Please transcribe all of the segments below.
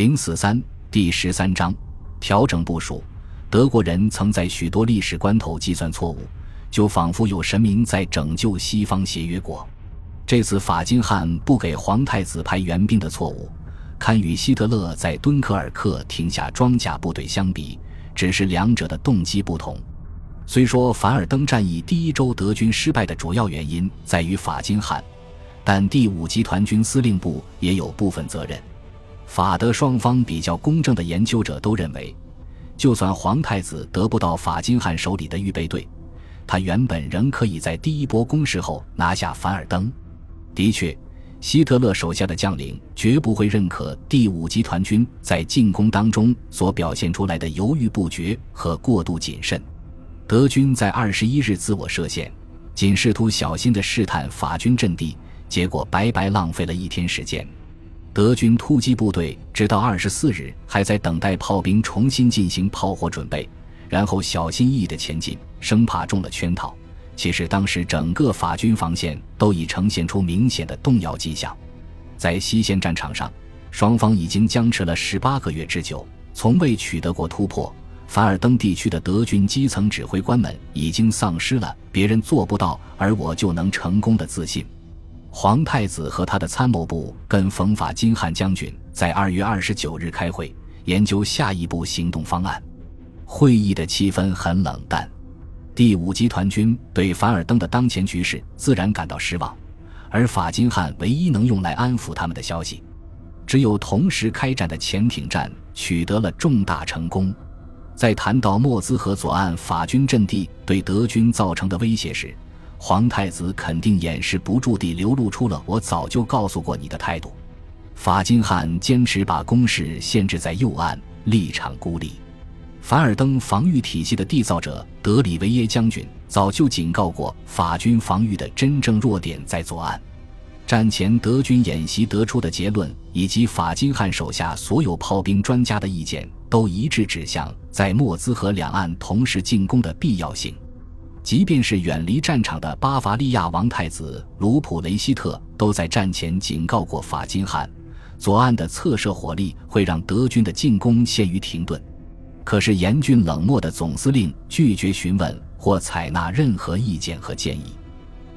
零四三第十三章调整部署。德国人曾在许多历史关头计算错误，就仿佛有神明在拯救西方协约国。这次法金汉不给皇太子派援兵的错误，堪与希特勒在敦刻尔克停下装甲部队相比，只是两者的动机不同。虽说凡尔登战役第一周德军失败的主要原因在于法金汉，但第五集团军司令部也有部分责任。法德双方比较公正的研究者都认为。就算皇太子得不到法金汉手里的预备队，他原本仍可以在第一波攻势后拿下凡尔登。的确，希特勒手下的将领绝不会认可第五集团军在进攻当中所表现出来的犹豫不决和过度谨慎。德军在二十一日自我设限，仅试图小心地试探法军阵地，结果白白浪费了一天时间。德军突击部队直到二十四日还在等待炮兵重新进行炮火准备，然后小心翼翼地前进，生怕中了圈套。其实当时整个法军防线都已呈现出明显的动摇迹象。在西线战场上，双方已经僵持了十八个月之久，从未取得过突破。凡尔登地区的德军基层指挥官们已经丧失了“别人做不到，而我就能成功”的自信。皇太子和他的参谋部跟冯法金汉将军在二月二十九日开会，研究下一步行动方案。会议的气氛很冷淡。第五集团军对凡尔登的当前局势自然感到失望，而法金汉唯一能用来安抚他们的消息，只有同时开展的潜艇战取得了重大成功。在谈到莫兹河左岸法军阵地对德军造成的威胁时，皇太子肯定掩饰不住地流露出了“我早就告诉过你的”态度。法金汉坚持把攻势限制在右岸，立场孤立。凡尔登防御体系的缔造者德里维耶将军早就警告过，法军防御的真正弱点在左岸。战前德军演习得出的结论，以及法金汉手下所有炮兵专家的意见，都一致指向在莫兹河两岸同时进攻的必要性。即便是远离战场的巴伐利亚王太子卢普雷希特，都在战前警告过法金汉，左岸的侧射火力会让德军的进攻陷于停顿。可是严峻冷漠的总司令拒绝询问或采纳任何意见和建议。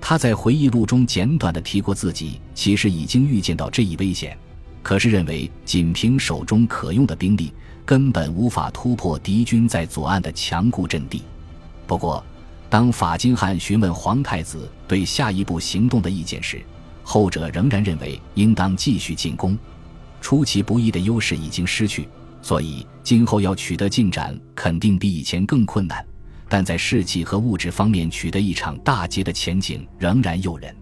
他在回忆录中简短地提过，自己其实已经预见到这一危险，可是认为仅凭手中可用的兵力，根本无法突破敌军在左岸的强固阵地。不过，当法金汉询问皇太子对下一步行动的意见时，后者仍然认为应当继续进攻。出其不意的优势已经失去，所以今后要取得进展肯定比以前更困难。但在士气和物质方面取得一场大捷的前景仍然诱人。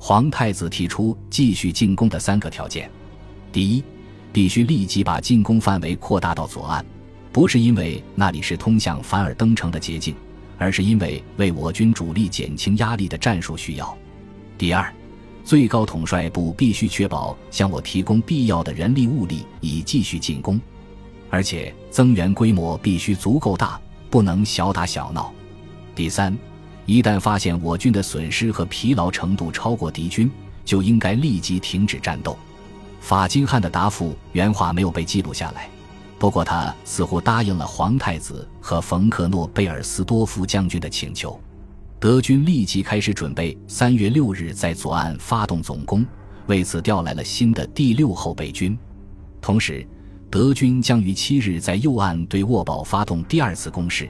皇太子提出继续进攻的三个条件：第一，必须立即把进攻范围扩大到左岸，不是因为那里是通向凡尔登城的捷径。而是因为为我军主力减轻压力的战术需要。第二，最高统帅部必须确保向我提供必要的人力物力，以继续进攻，而且增援规模必须足够大，不能小打小闹。第三，一旦发现我军的损失和疲劳程度超过敌军，就应该立即停止战斗。法金汉的答复原话没有被记录下来。不过，他似乎答应了皇太子和冯克诺贝尔斯多夫将军的请求。德军立即开始准备，三月六日在左岸发动总攻，为此调来了新的第六后备军。同时，德军将于七日在右岸对沃堡发动第二次攻势，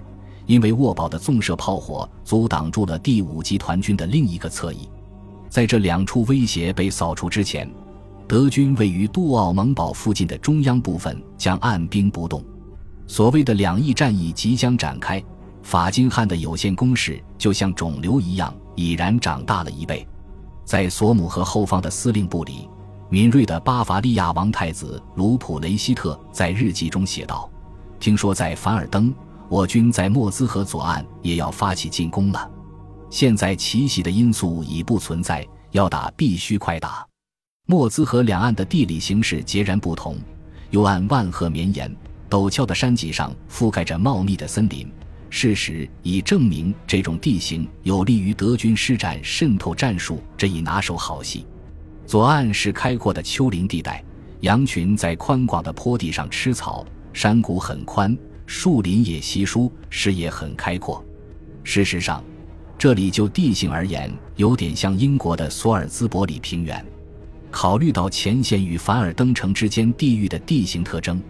因为沃堡的纵射炮火阻挡住了第五集团军的另一个侧翼。在这两处威胁被扫除之前。德军位于杜奥蒙堡附近的中央部分将按兵不动，所谓的两翼战役即将展开。法金汉的有限攻势就像肿瘤一样，已然长大了一倍。在索姆河后方的司令部里，敏锐的巴伐利亚王太子卢普雷希特在日记中写道：“听说在凡尔登，我军在莫兹河左岸也要发起进攻了。现在奇袭的因素已不存在，要打必须快打。”莫兹河两岸的地理形势截然不同，右岸万壑绵延，陡峭的山脊上覆盖着茂密的森林。事实已证明，这种地形有利于德军施展渗透战术这一拿手好戏。左岸是开阔的丘陵地带，羊群在宽广的坡地上吃草，山谷很宽，树林也稀疏，视野很开阔。事实上，这里就地形而言，有点像英国的索尔兹伯里平原。考虑到前线与凡尔登城之间地域的地形特征，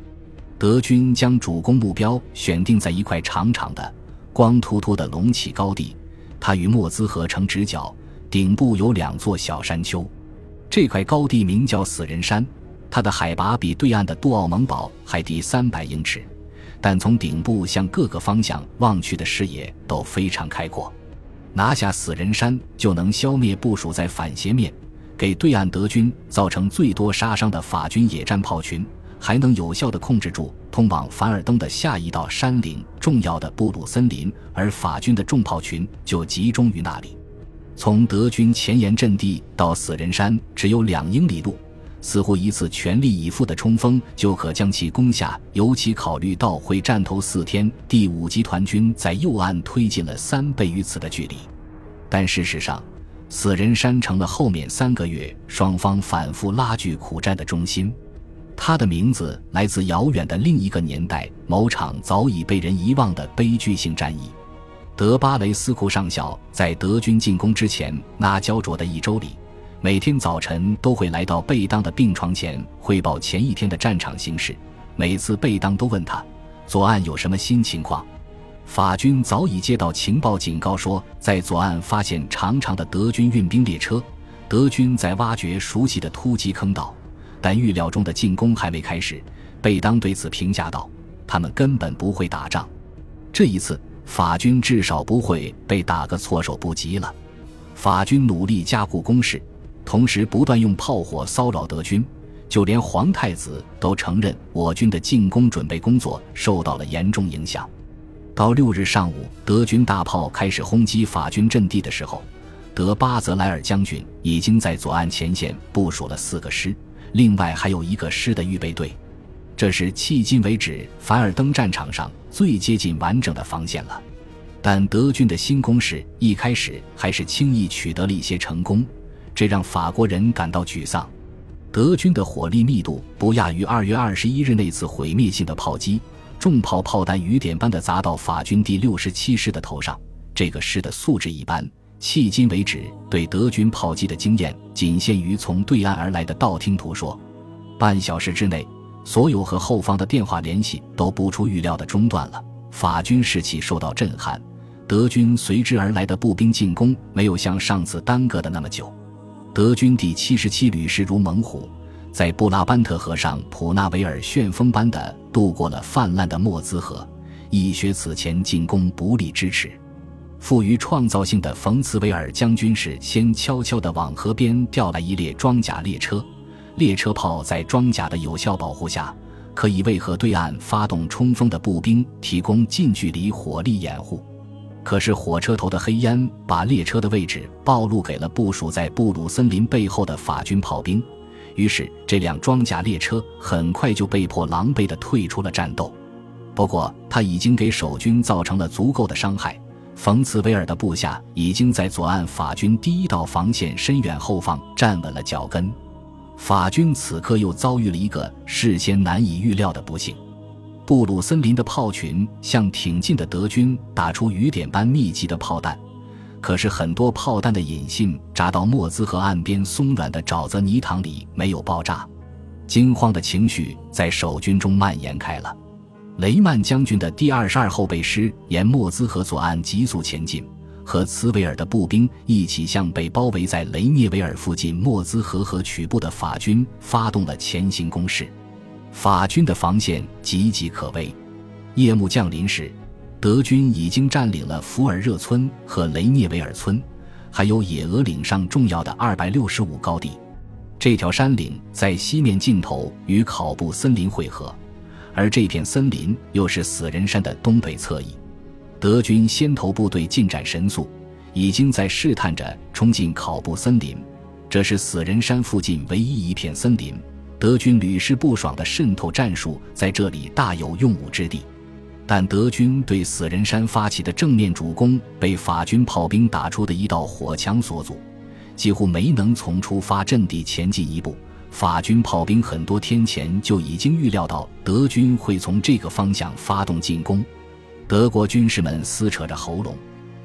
德军将主攻目标选定在一块长长的、光秃秃的隆起高地，它与莫兹河成直角，顶部有两座小山丘。这块高地名叫死人山，它的海拔比对岸的杜奥蒙堡还低三百英尺，但从顶部向各个方向望去的视野都非常开阔。拿下死人山，就能消灭部署在反斜面。给对岸德军造成最多杀伤的法军野战炮群，还能有效地控制住通往凡尔登的下一道山岭重要的布鲁森林，而法军的重炮群就集中于那里。从德军前沿阵地到死人山只有两英里路，似乎一次全力以赴的冲锋就可将其攻下。尤其考虑到会战头四天，第五集团军在右岸推进了三倍于此的距离，但事实上。死人山成了后面三个月双方反复拉锯苦战的中心，它的名字来自遥远的另一个年代，某场早已被人遗忘的悲剧性战役。德巴雷斯库上校在德军进攻之前那焦灼的一周里，每天早晨都会来到贝当的病床前汇报前一天的战场形势。每次贝当都问他，左岸有什么新情况。法军早已接到情报，警告说在左岸发现长长的德军运兵列车，德军在挖掘熟悉的突击坑道，但预料中的进攻还没开始。贝当对此评价道：“他们根本不会打仗，这一次法军至少不会被打个措手不及了。”法军努力加固攻势，同时不断用炮火骚扰德军，就连皇太子都承认我军的进攻准备工作受到了严重影响。到六日上午，德军大炮开始轰击法军阵地的时候，德巴泽莱尔将军已经在左岸前线部署了四个师，另外还有一个师的预备队。这是迄今为止凡尔登战场上最接近完整的防线了。但德军的新攻势一开始还是轻易取得了一些成功，这让法国人感到沮丧。德军的火力密度不亚于二月二十一日那次毁灭性的炮击。重炮炮弹雨点般的砸到法军第六十七师的头上，这个师的素质一般。迄今为止，对德军炮击的经验仅限于从对岸而来的道听途说。半小时之内，所有和后方的电话联系都不出预料的中断了。法军士气受到震撼，德军随之而来的步兵进攻没有像上次耽搁的那么久。德军第七十七旅势如猛虎。在布拉班特河上，普纳维尔旋风般的渡过了泛滥的莫兹河，以雪此前进攻不利之耻。富于创造性的冯茨维尔将军是先悄悄地往河边调来一列装甲列车，列车炮在装甲的有效保护下，可以为河对岸发动冲锋的步兵提供近距离火力掩护。可是火车头的黑烟把列车的位置暴露给了部署在布鲁森林背后的法军炮兵。于是，这辆装甲列车很快就被迫狼狈地退出了战斗。不过，他已经给守军造成了足够的伤害。冯茨维尔的部下已经在左岸法军第一道防线深远后方站稳了脚跟。法军此刻又遭遇了一个事先难以预料的不幸：布鲁森林的炮群向挺进的德军打出雨点般密集的炮弹。可是很多炮弹的引信扎到莫兹河岸边松软的沼泽泥塘里，没有爆炸。惊慌的情绪在守军中蔓延开了。雷曼将军的第二十二后备师沿莫兹河左岸急速前进，和茨维尔的步兵一起向被包围在雷涅维尔附近莫兹河河曲部的法军发动了前行攻势。法军的防线岌岌可危。夜幕降临时。德军已经占领了福尔热村和雷涅维尔村，还有野鹅岭上重要的二百六十五高地。这条山岭在西面尽头与考布森林汇合，而这片森林又是死人山的东北侧翼。德军先头部队进展神速，已经在试探着冲进考布森林。这是死人山附近唯一一片森林，德军屡试不爽的渗透战术在这里大有用武之地。但德军对死人山发起的正面主攻被法军炮兵打出的一道火墙所阻，几乎没能从出发阵地前进一步。法军炮兵很多天前就已经预料到德军会从这个方向发动进攻。德国军士们撕扯着喉咙，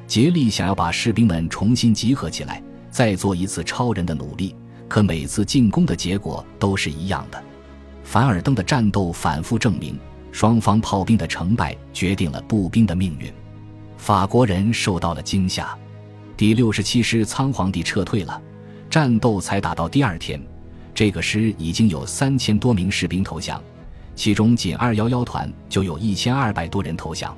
竭力想要把士兵们重新集合起来，再做一次超人的努力。可每次进攻的结果都是一样的。凡尔登的战斗反复证明，双方炮兵的成败决定了步兵的命运。法国人受到了惊吓，第六十七师仓皇地撤退了。战斗才打到第二天，这个师已经有三千多名士兵投降，其中仅二幺幺团就有一千二百多人投降。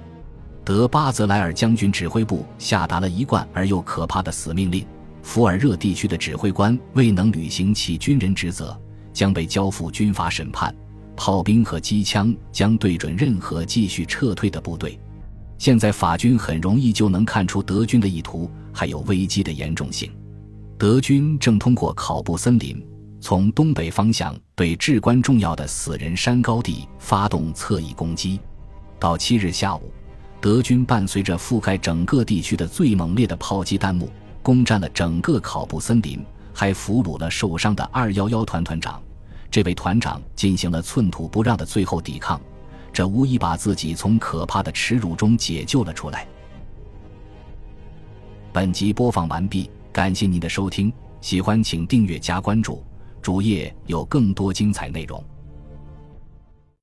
德巴泽莱尔将军指挥部下达了一贯而又可怕的死命令：福尔热地区的指挥官未能履行其军人职责，将被交付军法审判。炮兵和机枪将对准任何继续撤退的部队。现在法军很容易就能看出德军的意图，还有危机的严重性。德军正通过考布森林，从东北方向对至关重要的死人山高地发动侧翼攻击。到七日下午，德军伴随着覆盖整个地区的最猛烈的炮击弹幕，攻占了整个考布森林，还俘虏了受伤的二幺幺团团长。这位团长进行了寸土不让的最后抵抗，这无疑把自己从可怕的耻辱中解救了出来。本集播放完毕。感谢您的收听，喜欢请订阅加关注，主页有更多精彩内容。